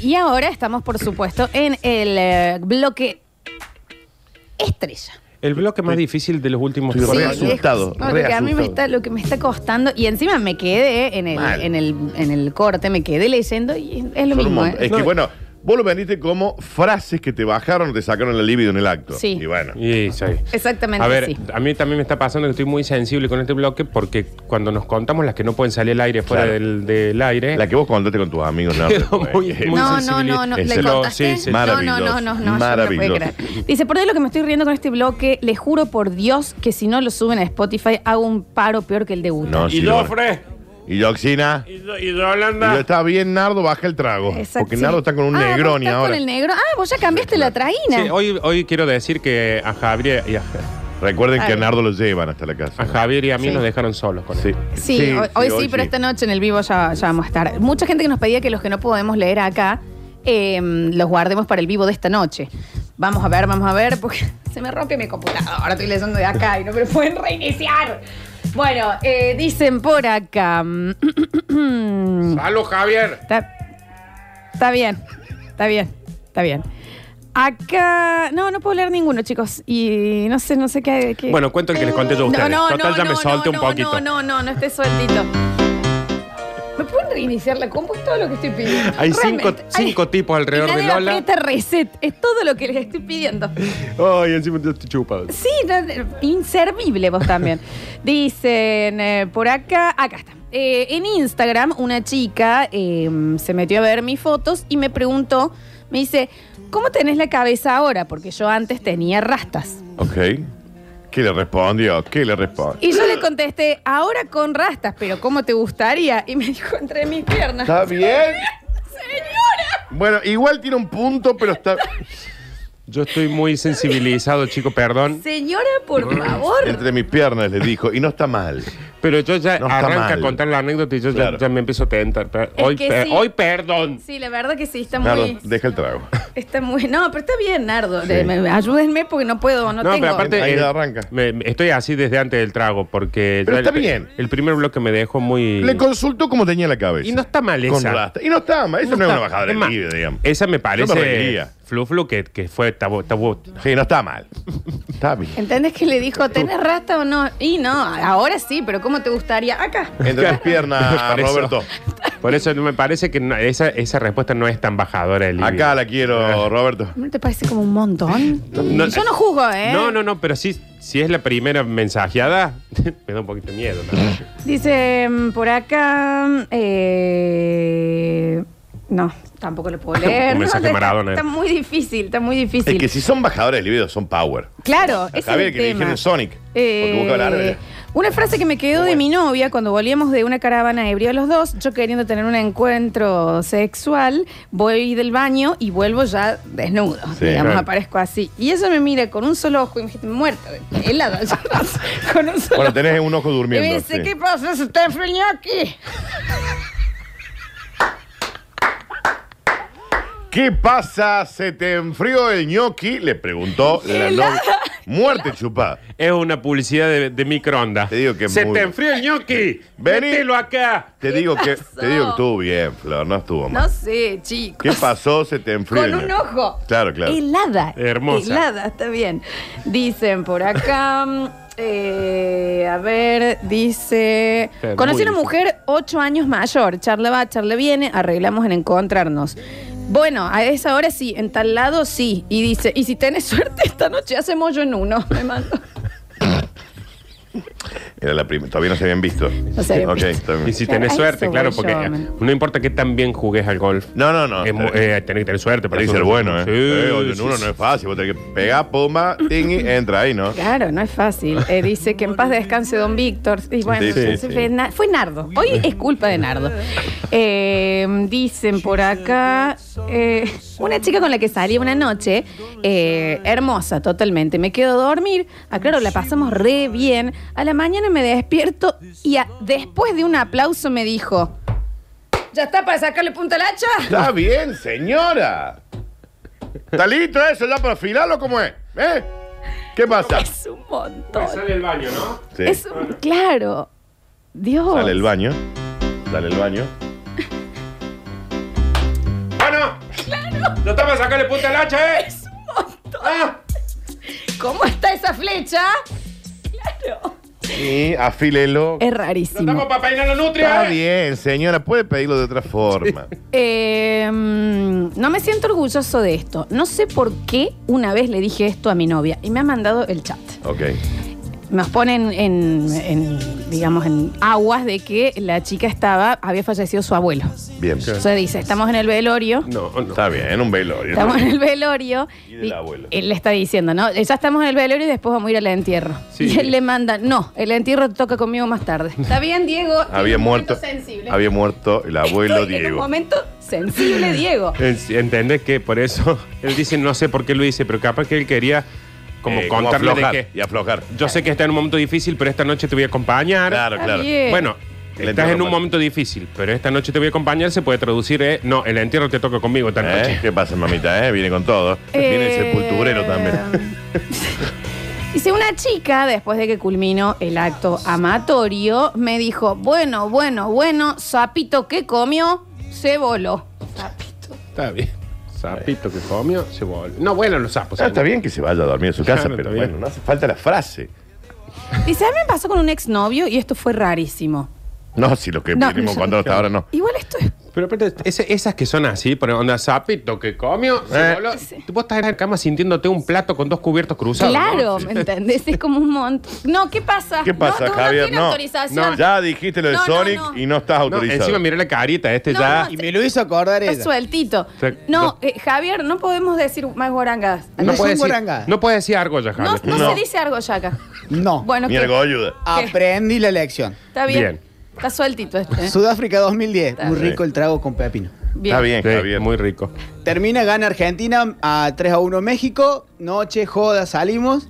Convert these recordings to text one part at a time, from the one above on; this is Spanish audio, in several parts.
Y ahora estamos, por supuesto, en el eh, bloque estrella. El bloque más difícil de los últimos re asustado, no, lo que a mí me asustado. está, lo que me está costando, y encima me quedé en el, Mal. en el, en el corte, me quedé leyendo y es lo Son un mismo. ¿eh? Es que No. bueno, vos lo vendiste como frases que te bajaron o te sacaron la libido en el acto. Sí. Y bueno. Y sí. Exactamente A ver, sí. a mí también me está pasando que estoy muy sensible con este bloque porque cuando nos contamos las que no pueden salir al aire fuera Claro. del, del aire, La que vos contaste con tus amigos, ¿no? Muy- muy No, no, no, no, ¿le contaste? sí, sí. No, no, Maravilloso, no, no, no, yo no maravilloso. creer. Dice, por de lo que me estoy riendo con este bloque, le juro por Dios que si no lo suben a Spotify hago un paro peor que el de Uta. No, y sí, Y Oxina. y, Do- y Y yo, está bien, Nardo, baja el trago. Exacto, Porque sí. Nardo está con un Ah, vos negroni estás ahora. con el negro. Ah, vos ya cambiaste la traína. Sí, hoy, hoy quiero decir que a Javier y a, Recuerden que a Ay. Nardo lo llevan hasta la casa. a Javier y a mí Sí. nos dejaron solos con Sí, él. Sí, hoy, hoy sí, pero esta noche en el vivo ya, ya vamos a estar. Mucha gente que nos pedía que los que no podemos leer acá eh, los guardemos para el vivo de esta noche. Vamos a ver, vamos a ver, porque se me rompe mi computadora. Ahora estoy leyendo de acá y no me lo pueden reiniciar. Bueno, eh, dicen por acá. ¡Salud, Javier! Está, está bien, está bien, está bien. Acá. No, no puedo leer ninguno, chicos. Y no sé, no sé qué. qué- Bueno, cuento el que les conté yo a ustedes. No, no, Total, no, ya me no, solté no, un poquito. No, no, no, no esté sueltito. ¿Me pueden reiniciar la compu? Es todo lo que estoy pidiendo. Hay cinco, Realmente. cinco tipos alrededor y de nadie Lola. aprieta reset. Es todo lo que les estoy pidiendo. Ay, encima te estoy chupado. Sí, no, inservible vos también. Dicen eh, por acá, acá está. Eh, en Instagram, una chica eh, se metió a ver mis fotos y me preguntó, me dice, ¿cómo tenés la cabeza ahora? Porque yo antes tenía rastas. Ok. ¿Qué le respondió? ¿Qué le respondió? Y yo le contesté, ahora con rastas, pero ¿cómo te gustaría? Y me dijo, entre mis piernas. ¿Está bien? Bueno, igual tiene un punto, pero está. Yo estoy muy sensibilizado, chico, perdón. Señora, por favor. Entre mis piernas le dijo. Y no está mal. Pero yo ya No está arranca a contar la anécdota y yo ya- Claro. ya, me empiezo a tentar. Es Hoy, que per- sí. hoy perdón. Sí, la verdad que sí, está Nardo, muy... deja el trago. Está muy... No, pero está bien, Nardo. Sí. De- me- ayúdenme porque no puedo, no, No, tengo... pero aparte Ahí eh, arranca. me- me- estoy así desde antes del trago porque Pero ya está el, bien. El primer bloque me dejó muy Le consultó cómo tenía la cabeza. y no está mal Con esa. rasta. Y no está mal. Eso no, es está- una bajada de es más, digamos. Esa me parece reiría. flu flu que, que fue tabú, tabú. Sí, no está mal. Está bien. ¿Entendés que le dijo, ¿tenés rasta o no? Y no, ahora sí, pero ¿cómo te gustaría? Acá. Entre mis piernas, Por eso- Roberto. Por eso me parece que no- esa, esa respuesta no es tan bajadora del Acá la quiero, Roberto. ¿No te parece como un montón? No, Yo no juzgo, ¿eh? No, no, no, pero sí, si es la primera mensajeada, me da un poquito de miedo. ¿no? Dice mm, por acá. eh, no, tampoco lo puedo leer. Un No, mensaje está, Maradona. está muy difícil, está muy difícil. Es que si son bajadores de libido, son power. Claro, ese es Javier, el que le tema. dijeron Sonic. Eh, Porque busca hablar de- una frase que me quedó de mi novia cuando volvíamos de una caravana ebrio los dos, yo queriendo tener un encuentro sexual, voy del baño y vuelvo ya desnudo. Sí, digamos, claro. aparezco así. Y ella me mira con un solo ojo y me dice, muerta, helada, con un solo Bueno, tenés un ojo Y durmiendo. me dice, sí. ¿qué pasa? ¿Se está enfriando aquí? ¿Qué pasa? ¿Se te enfrió el ñoqui? Le preguntó la novia. Muerte chupada. Es una publicidad de, de microondas. Te digo que es Se muy- te enfrió el ñoqui. Vení. Mételo acá. Te ¿Qué digo que pasó? te digo que estuvo bien, Flor, no estuvo mal. No sé, chicos. ¿Qué pasó? Se te enfrió Con el un ñoqui. ojo. Claro, claro. Helada. Hermosa. Helada, está bien. Dicen por acá. mm, eh, a ver, dice. Está Conocí muy una mujer ocho años mayor. Charla va, charla viene, arreglamos en encontrarnos. Bueno, a esa hora sí, en tal lado sí. Y dice, y si tenés suerte, esta noche hacemos yo en uno. Me mando. Era la primera. Todavía no se habían visto. No se habían Ok, visto. Y si tenés suerte, claro, porque yo, eh, no importa que tan bien jugues al golf. No, no, no. Es eh, tenés que tener suerte para ser bueno, ¿eh? Sí, Eh, oye, sí, uno sí. no es fácil. Vos tenés que pegar, puma, tingui, entra ahí, ¿no? Claro, no es fácil. Eh, dice que en paz descanse don Víctor. Y bueno, Sí, sí, se- sí. Fue, Na- fue Nardo. Hoy es culpa de Nardo. Eh, dicen por acá, eh, una chica con la que salí una noche, eh, hermosa totalmente, me quedo a dormir. Aclaro, la pasamos re bien. A la mañana me despierto y a- después de un aplauso me dijo, ¿ya está para sacarle punta al hacha? Está bien, señora. ¿Está listo eso ya para afilarlo? ¿Cómo es? ¿Eh? ¿Qué pasa? Es un montón. Sale el baño, ¿no? Sí. Es un, claro. Dios. Sale el baño. Dale el baño. Bueno, ¡No estamos a sacarle punta al hacha, eh! Ah, ¿Cómo está esa flecha? Claro. Y afílelo. Es ¡No rarísimo. estamos para peinar la Está nutria, eh! bien, señora, puede pedirlo de otra forma. Eh, mm, no me siento orgulloso de esto. No sé por qué una vez le dije esto a mi novia y me ha mandado el chat. Ok. Nos ponen en, en, digamos, en aguas de que la chica estaba, había fallecido su abuelo. Bien. Entonces dice, estamos en el velorio. No, no. Está bien, un velorio. Estamos en el velorio. Y del abuelo. Él le está diciendo, ¿no? Ya estamos en el velorio y después vamos a ir al entierro. Sí. Y él le manda, no, el entierro toca conmigo más tarde. Está bien, Diego. Había un momento muerto. sensible. Había muerto el abuelo Estoy En un Diego. momento sensible, Diego. En- ¿Entendés que por eso él dice, no sé por qué lo dice, pero capaz que él quería como Eh, como contarle aflojar de que Y aflojar. yo sé que está en un momento difícil, pero esta noche te voy a acompañar. Claro, Está claro. bien. Bueno, El estás entierro en un pasa. momento difícil, pero esta noche te voy a acompañar, se puede traducir, eh, no, el entierro te toca conmigo esta ¿Eh? noche. ¿Qué pasa, mamita? eh? Viene con todo. Viene el Eh, sepulturero también. Dice, una chica, después de que culminó el acto amatorio, me dijo, bueno, bueno, bueno, sapito que comió, se voló. Sapito. Está bien. Sapito que comió, se vuelve. No, bueno, los sapos. Ah, está bien que se vaya a dormir a su casa, Claro, pero está bien. bueno, no hace falta la frase. A mí me pasó con un exnovio y esto fue rarísimo. No, si lo que No, vinimos contando hasta ahora no. Igual esto es... Pero, ese- esas que son así, por onda sapito que comió, se Eh. voló. Vos estás en la cama sintiéndote un plato con dos cubiertos cruzados. Claro, ¿no? ¿me entendés? Es como un montón. No, ¿qué pasa? ¿Qué pasa, no, tú Javier? No tienes No, autorización. no, Ya dijiste lo de No, no, Sonic no. y no estás No, autorizado. encima miré la carita, este No, ya. no, Y me lo hizo acordar Está ella. sueltito. No, No. eh, Javier, no podemos decir más guarangadas. No No son puede decir, guarangas. no puede decir algo ya, No, Javier. no, No. se dice algo ya acá. No. Bueno, Ni ¿qué? algo ayuda. Aprendí la lección. Está bien. Bien. Está sueltito este. ¿eh? Sudáfrica 2010. Está Muy bien. rico el trago con pepino. Bien. Está bien, Sí, Javier. muy rico. Termina, gana Argentina a 3 a 1 México. Noche, joda, salimos.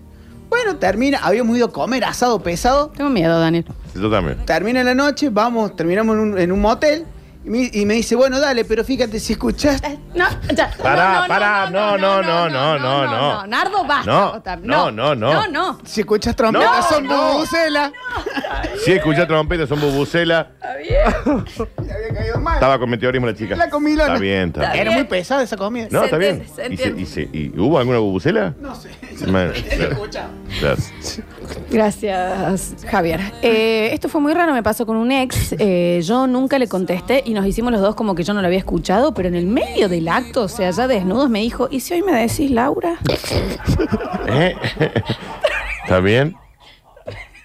Bueno, termina. Habíamos ido a comer asado pesado. Tengo miedo, Daniel. Yo también. Termina la noche, vamos, terminamos en un, en un motel. Y me, y me dice, bueno, dale, pero fíjate, si escuchás. No, ya. Pará, pará, no, no, no, no, no, no. Nardo, basta. No, no, no, no. No, no. Si escuchas trompetas, No, son no. bubucela. Si escucha trompeta, son bubucela. Está bien. Le había caído mal. Estaba con meteorismo la chica. La comilona. Está bien, está Está bien. Era muy pesada esa comida. No, Se está bien. entiende, se ¿Y, se- entiende. y se- y hubo alguna bubucela? No sé. Man. Gracias, Javier. Eh, esto fue muy raro, me pasó con un ex. eh, yo nunca le contesté y nos hicimos los dos como que yo no lo había escuchado, pero en el medio del acto, o sea, ya desnudos, me dijo, ¿y si hoy me decís Laura? ¿Eh? ¿Está bien?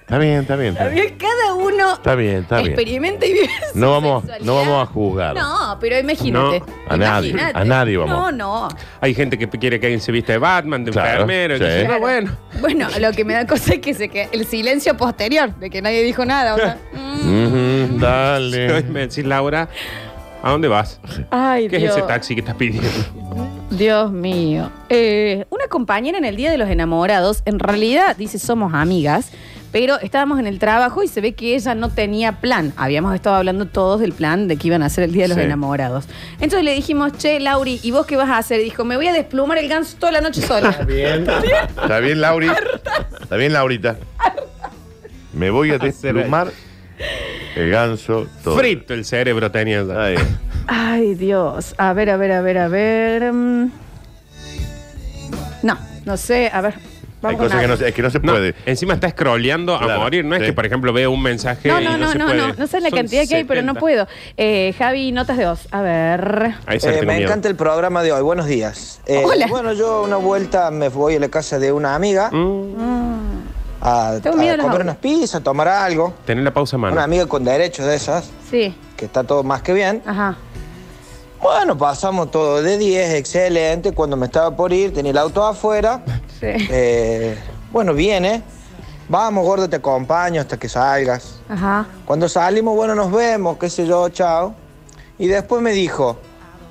Está bien, está bien. Está bien, Bien, cada uno está bien. Está bien. experimenta y vive su No vamos, sexualidad. no vamos a juzgar. No, pero imagínate. No, a nadie, Imagínate. a nadie vamos. No, no. Hay gente que quiere que alguien se viste de Batman, de Claro, enfermero. y sí. dice, "No, bueno. Bueno, lo que me da cosa es que se que el silencio posterior, de que nadie dijo nada. o sea, mm. Ujú, Hoy dale. me decís, Laura, ¿a dónde vas? Ay, ¿Qué Dios. es ese taxi que estás pidiendo? Dios mío. Eh, una compañera en el Día de los Enamorados, en realidad dice somos amigas, pero estábamos en el trabajo y se ve que ella no tenía plan. Habíamos estado hablando todos del plan de que iban a hacer el Día de los Sí. Enamorados. Entonces le dijimos, che, Lauri, ¿y vos qué vas a hacer? Y dijo, me voy a desplumar el ganso toda la noche sola. Bien. ¿Está bien, Lauri? ¿Está bien, Laurita? Me voy a desplumar el ganso todo. Frito el cerebro tenía. Ahí. Ay, Dios. A ver, a ver, a ver, a ver. Mm. No, no sé. A ver. Hay cosas que no, se- es que no se No, puede. encima está scrolleando a Claro, morir. No es sí. que, por ejemplo, vea un mensaje No, y no, no, no, se no, puede. no, no sé la Son cantidad que hay, pero no 70. puedo. Eh, Javi, notas de dos. A ver. Ahí se Eh, me miedo. encanta el programa de hoy. Buenos días. Eh, Hola. Bueno, yo una vuelta me voy a la casa de una amiga Mm, a, Tengo miedo a a los comer unas pizzas, a tomar algo. Tener la pausa a mano. Una amiga con derechos de esas, Sí. que está todo más que bien. Ajá. Bueno, pasamos todo de 10, excelente. Cuando me estaba por ir, tenía el auto afuera. Sí. Eh, bueno, viene. Vamos, gordo, te acompaño hasta que salgas. Ajá. Cuando salimos, bueno, nos vemos, qué sé yo, chao. Y después me dijo,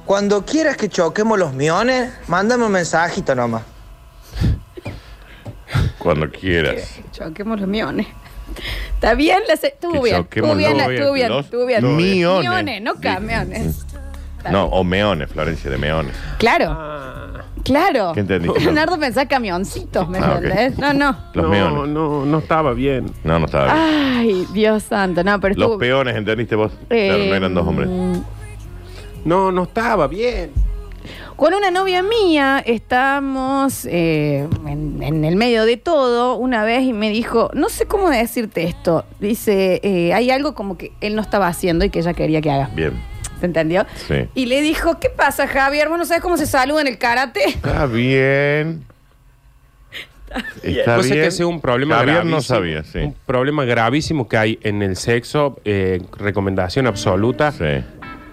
cuando quieras que choquemos los miones, mándame un mensajito nomás. Cuando quieras. Choquemos los miones. ¿Está bien? La se- Estuvo bien. choquemos Estuvo bien, los- estuvo bien, los estuvo bien. miones. Miones, no camiones. No, o meones, Florencia, de meones. Claro, Ah, claro. ¿Qué entendí? Leonardo pensaba camioncitos, ¿me Ah, ok. entendés? No, no. Los no, meones. no, no estaba bien. No, no estaba bien. Ay, Dios santo. No, pero estuvo... Los peones, ¿entendiste vos? Eh, Claro, no eran dos hombres. No, no estaba bien. Con una novia mía estamos eh, en, en el medio de todo una vez y me dijo, no sé cómo decirte esto. Dice, eh, hay algo como que él no estaba haciendo y que ella quería que haga. Bien. ¿Se entendió? Sí. Y le dijo, ¿qué pasa, Javier? ¿Vos no sabes cómo se saluda en el karate? Está bien. Está bien. que sea un problema Javier gravísimo. no sabía, sí. Un problema gravísimo que hay en el sexo, eh, recomendación absoluta. Sí.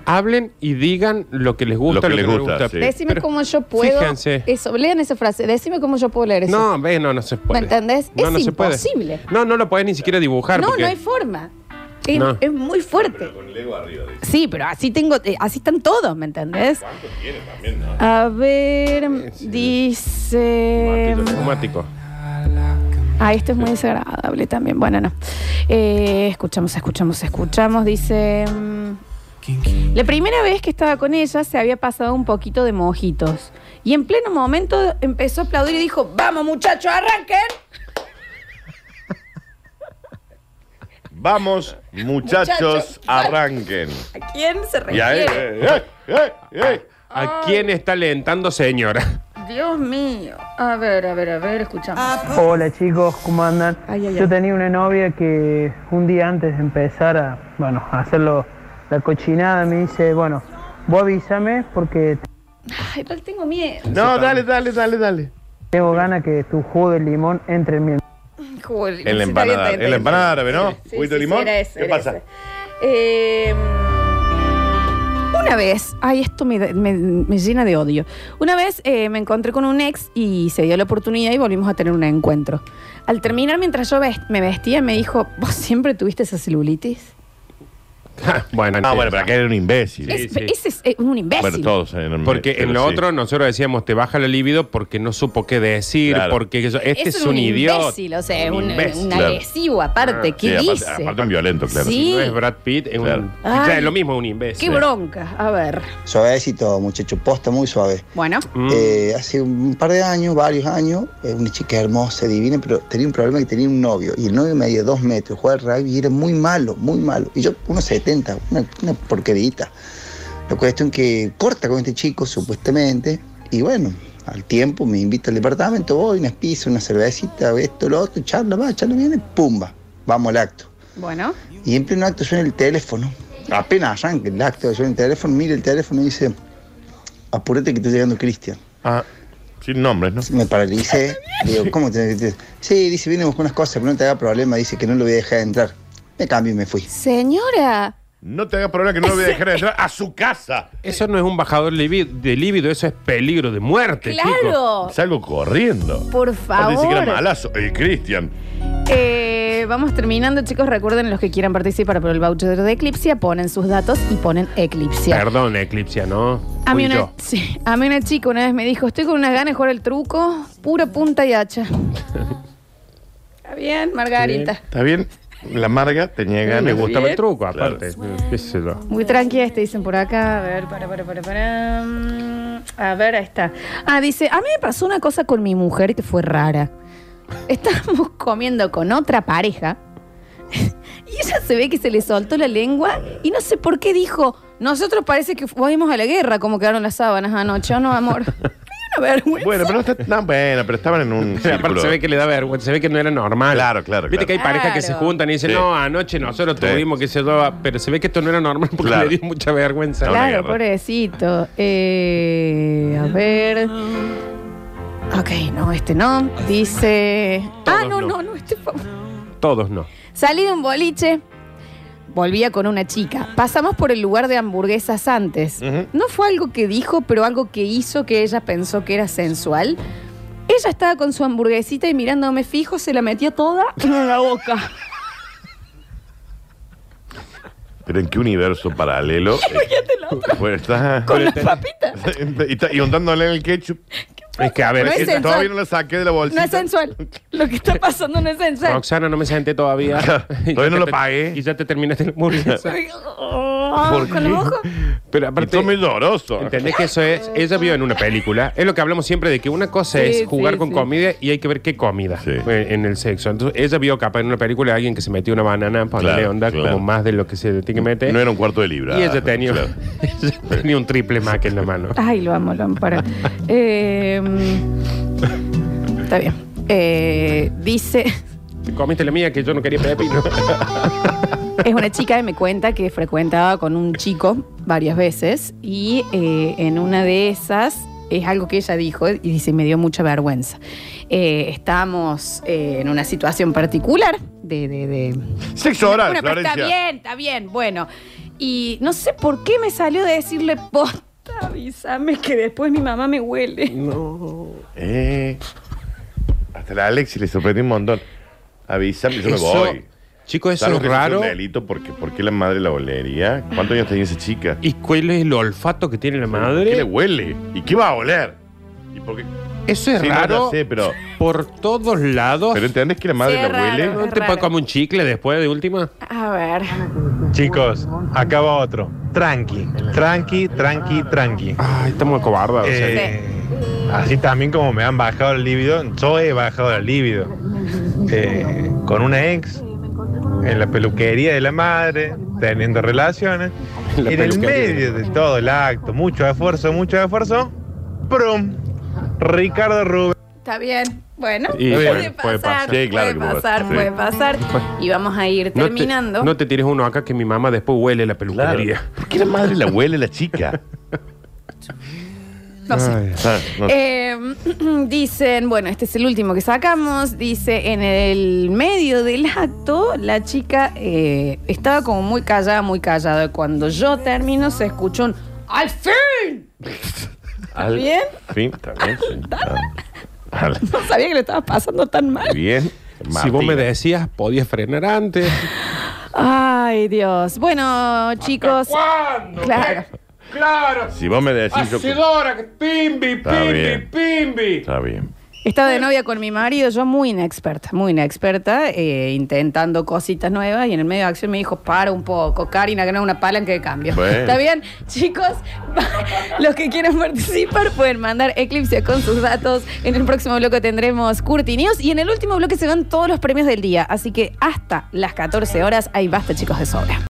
Hablen y digan lo que les gusta, Lo que les no gusta, sí. Decime Pero cómo yo puedo. fíjense. Eso, lean esa frase. Decime cómo yo puedo leer eso. No, ve, no, no se puede. ¿Me entendés? No, Es no se puede. imposible. No, no lo puedes ni siquiera dibujar. no, porque- no hay forma. Es, No. es muy fuerte. Sí, pero así tengo, eh, así están todos, ¿me entendés? A ver, dice. Martillo neumático. Ah, esto es muy desagradable también. Bueno, no. Eh, escuchamos, escuchamos, escuchamos. Dice. mm, La primera vez que estaba con ella se había pasado un poquito de mojitos. Y en pleno momento empezó a aplaudir y dijo: ¡Vamos, muchachos, arranquen! Vamos, muchachos, Muchachos. arranquen. ¿A quién se Y ahí, refiere? eh, eh, eh, eh. ¿A quién está alentando, señora? Dios mío. A ver, a ver, a ver, escuchamos. Hola chicos, ¿cómo andan? Ay, ay, ay. Yo tenía una novia que un día antes de empezar a, bueno, a hacerlo la cochinada me dice, bueno, vos avísame porque Ay, pero tengo miedo. No, dale, dale, dale, dale. tengo ganas que tu jugo de limón entre en mi... Joder, En la sí, está bien, empanada, bien. empanada árabe, ¿no? Sí, ¿Juguito de sí, limón? sí, era ese, ¿Qué era pasa? ese. Eh, una vez, ay, esto me, da- me- me llena de odio. Una vez eh, me encontré con un ex y se dio la oportunidad y volvimos a tener un encuentro. Al terminar, mientras yo vest- me vestía, me dijo, ¿vos siempre tuviste esa celulitis? bueno, Ah, bueno, pero acá era un imbécil. Es- sí. Ese es, eh, un imbécil. Bueno, todos en Porque en lo otro nosotros decíamos te baja la libido porque no supo qué decir, Claro. porque eso- este es, un, imbécil, idiota. o sea, es un, imbécil, un claro. agresivo aparte. ¿Qué Sí, aparte, dice? aparte un violento, claro. Sí. No es Brad Pitt, es Claro. un. Ay. Claro, es lo mismo, un imbécil. Qué bronca. A ver. Suavecito, muchacho, posta muy suave. Bueno. Mm. Eh, hace un par de años, varios años, eh, una chica hermosa, divina, pero tenía un problema que tenía un novio. Y el novio medía dos metros, jugaba al rugby y era muy malo, muy malo. Y yo, unos 70, una, una porquerita. La cuestión que corta con este chico, supuestamente. Y bueno, al tiempo me invita al departamento, voy, unas pizzas, una cervecita, esto, lo otro, charla, va, charla viene, pumba, vamos al acto. Bueno. Y en pleno acto suena el teléfono. Apenas arranca el acto, suena el teléfono, mira el teléfono y dice, apúrate que está llegando Cristian. Ah, sin nombres, ¿no? Me paralicé. Digo, ¿cómo te te- Sí, dice, viene a buscar unas cosas, pero no te haga problema. Dice que no lo voy a dejar entrar. Me cambio y me fui. Señora. No te hagas problema que no lo voy a dejar entrar a su casa. Eso no es un bajador de líbido, eso es peligro de muerte, chico. Claro. Salgo corriendo. Por Aparte Dice que era favor. malazo. El Cristian. Eh, vamos terminando, chicos. Recuerden los que quieran participar por el voucher de Eclipsia, ponen sus datos y ponen Eclipsia. Perdón, Eclipsia, ¿no? A mí, Fui una, yo. sí, a mí una chica una vez me dijo, estoy con unas ganas de jugar el truco, pura punta y hacha. Está bien, Margarita. ¿Está bien? La Marga tenía Me ganas. gustaba el truco, aparte. Qué sé yo. Muy tranquila, este dicen por acá. A ver, para, para, para, para. Mm, A ver, ahí está. Ah, dice, a mí me pasó una cosa con mi mujer que fue rara. Estábamos comiendo con otra pareja y ella se ve que se le soltó la lengua y no sé por qué dijo, nosotros parece que fuimos a la guerra, como quedaron las sábanas anoche, ¿o no, amor? Vergüenza. Bueno, pero no está. No, bueno, pero estaban en un. Aparte círculo. se ve que le da vergüenza, se ve que no era normal. Claro, claro, Viste claro. que hay parejas que se Claro. juntan y dicen, Sí. no, anoche nosotros Sí. tuvimos que se pero se ve que esto no era normal porque Claro. le dio mucha vergüenza. No, Claro, guerra. pobrecito. Eh, a ver. Ok, no, este no. Dice. Todos ah, no, no. no, no, este fue. Todos no. Salí de un boliche. Volvía con una chica. Pasamos por el lugar de hamburguesas antes. Ujú. No fue algo que dijo, pero algo que hizo que ella pensó que era sensual. Ella estaba con su hamburguesita y mirándome fijo, se la metió toda en la boca. Pero en qué universo paralelo. Bueno, está. Con las papitas. y, está- y untándole el ketchup. Es que, a ver, No es sensual. Todavía no la saqué de la No bolsita. es sensual. Lo que está pasando no es sensual. Roxana, no me senté todavía. Todavía ya no lo te- pagué. Y ya te terminaste la hamburguesa. Oh, ¿Por con qué? Pero Y aparte, todo muy doloroso. ¿entendés que eso es? Ella vio en una película. Es lo que hablamos siempre de que una cosa Sí, es jugar sí, con sí. comida y hay que ver qué comida Sí. eh, en el sexo. Entonces, ella vio capaz en una película a alguien que se metió una banana para darle Claro, onda claro. como más de lo que se tiene que meter. No era un cuarto de libra. y ella tenía, Claro. ella tenía un triple Mac en la mano. Ay, lo amo, lo amo. Para. Eh, está bien. Eh, dice. Te comiste la mía que yo no quería pepino. Es una chica que me cuenta que frecuentaba con un chico varias veces y eh, en una de esas es algo que ella dijo y dice, me dio mucha vergüenza. Eh, estábamos eh, en una situación particular de... de, de- Sexo oral, Bueno, pero está bien, está bien, bueno. Y no sé por qué me salió de decirle, posta, avísame que después mi mamá me huele. Eh, hasta la Alexi le sorprendió un montón. Avísame, yo me Eso- voy. Chicos, eso Salvo es que sea raro. un delito porque, ¿por qué la madre la olería? ¿Cuántos años tenía esa chica? ¿Y cuál es el olfato que tiene la ¿Qué le madre? huele? ¿Y qué va a oler? ¿Y por qué? Eso es Sí, no, raro sé, pero, por todos lados. pero ¿entendés que la madre Sí, la raro. huele? ¿No Es te raro. puede comer un chicle después de última? A ver. Chicos, acá va otro. Tranqui, tranqui, tranqui, tranqui. Ay, estamos cobardados. Eh, así también como me han bajado el líbido, yo he bajado el líbido. Eh, con una ex, en la peluquería de la madre, teniendo relaciones. En la en el medio de todo el acto, mucho esfuerzo, mucho esfuerzo. ¡Prum! Ricardo Rubén. Está bien. Bueno, Y puede, puede- puede pasar, pasar. Sí, claro puede que puede pasar, pasar, puede sí. pasar. Y vamos a ir No te- terminando. No te, tires uno acá que mi mamá después huele la Claro. peluquería. ¿Por qué la madre la huele la chica? No sé. Ay. Ah, no. Eh, dicen, bueno, este es el último que sacamos. Dice, en el medio del acto, la chica eh, estaba como muy callada, muy callada. Y Cuando yo termino, se escuchó un ¡Al fin! Al bien? Fin, está bien. sí. Ah, No sabía que lo estaba pasando tan mal. Bien. Si vos me decías, podías frenar antes. Ay, Dios. Bueno, chicos. ¿Cuándo? Claro. Claro. Si vos me decís, yo. Hacedora, que pimbi, Está pimbi, bien. pimbi. Está bien. Estaba de novia con mi marido, yo muy inexperta, muy inexperta, eh, intentando cositas nuevas y en el medio de acción me dijo, para un poco, Karina, que no es una palanca de cambio. Bueno. ¿Está bien? Chicos, los que quieran participar pueden mandar Eclipse con sus datos. En el próximo bloque tendremos Curti News y en el último bloque se van todos los premios del día. Así que hasta las 14 horas, ahí basta chicos de sobra.